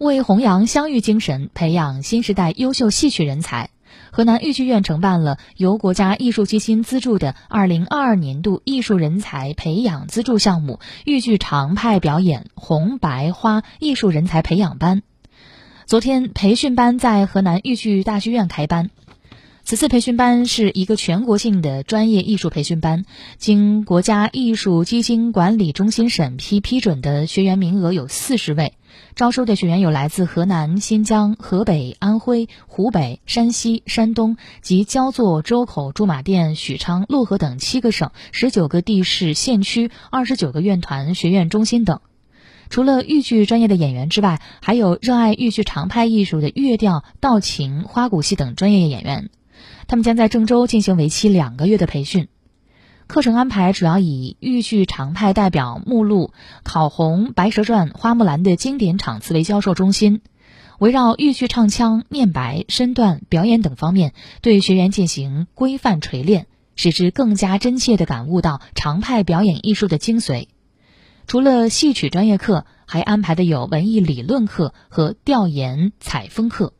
为弘扬湘豫精神，培养新时代优秀戏曲人才，河南豫剧院承办了由国家艺术基金资助的2022年度艺术人才培养资助项目——豫剧常派表演红白花艺术人才培养班。昨天，培训班在河南豫剧大剧院开班。此次培训班是一个全国性的专业艺术培训班，经国家艺术基金管理中心审批批准的学员名额有四十位，招收的学员有来自河南、新疆、河北、安徽、湖北、山西、山东及焦作、周口、驻马店、许昌、漯河等七个省、十九个地市县区、二十九个院团、学院中心等。除了豫剧专业的演员之外，还有热爱豫剧常派艺术的乐调、道琴、花鼓戏等专业演员。他们将在郑州进行为期两个月的培训，课程安排主要以豫剧常派代表目录、考红、白蛇传、花木兰的经典场次为教授中心，围绕豫剧唱腔、念白、身段、表演等方面，对学员进行规范锤炼，使之更加真切地感悟到常派表演艺术的精髓。除了戏曲专业课，还安排的有文艺理论课和调研采风课。